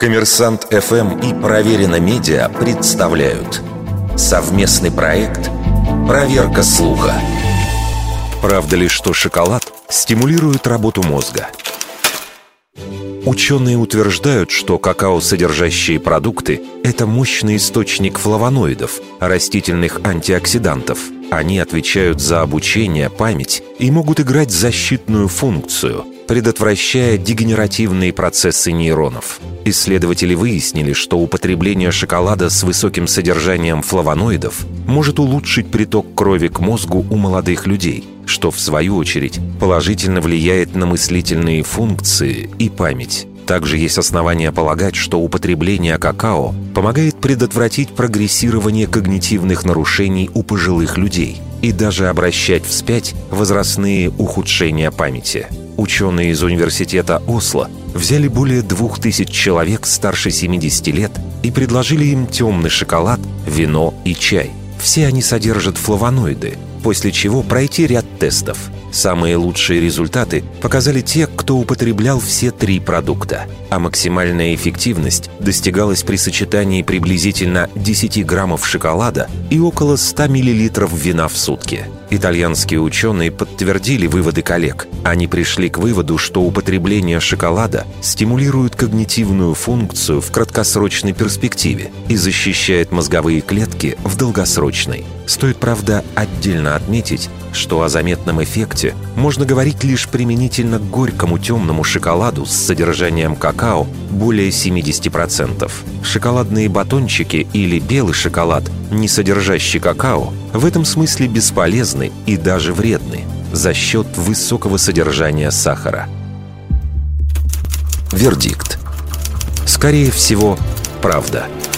Коммерсант ФМ и Проверено Медиа представляют совместный проект «Проверка слуха». Правда ли, что шоколад стимулирует работу мозга? Ученые утверждают, что какао, содержащие продукты – это мощный источник флавоноидов, растительных антиоксидантов. Они отвечают за обучение, память и могут играть защитную функцию – предотвращая дегенеративные процессы нейронов. Исследователи выяснили, что употребление шоколада с высоким содержанием флавоноидов может улучшить приток крови к мозгу у молодых людей, что в свою очередь положительно влияет на мыслительные функции и память. Также есть основания полагать, что употребление какао помогает предотвратить прогрессирование когнитивных нарушений у пожилых людей и даже обращать вспять возрастные ухудшения памяти – Ученые из университета Осло взяли более двух тысяч человек старше 70 лет и предложили им темный шоколад, вино и чай. Все они содержат флавоноиды, после чего пройти ряд тестов – Самые лучшие результаты показали те, кто употреблял все три продукта, а максимальная эффективность достигалась при сочетании приблизительно 10 граммов шоколада и около 100 миллилитров вина в сутки. Итальянские ученые подтвердили выводы коллег. Они пришли к выводу, что употребление шоколада стимулирует когнитивную функцию в краткосрочной перспективе и защищает мозговые клетки в долгосрочной. Стоит, правда, отдельно отметить, что о заметном эффекте можно говорить лишь применительно к горькому темному шоколаду с содержанием какао более 70%. Шоколадные батончики или белый шоколад, не содержащий какао, в этом смысле бесполезны и даже вредны за счет высокого содержания сахара. Вердикт. Скорее всего, правда. Правда.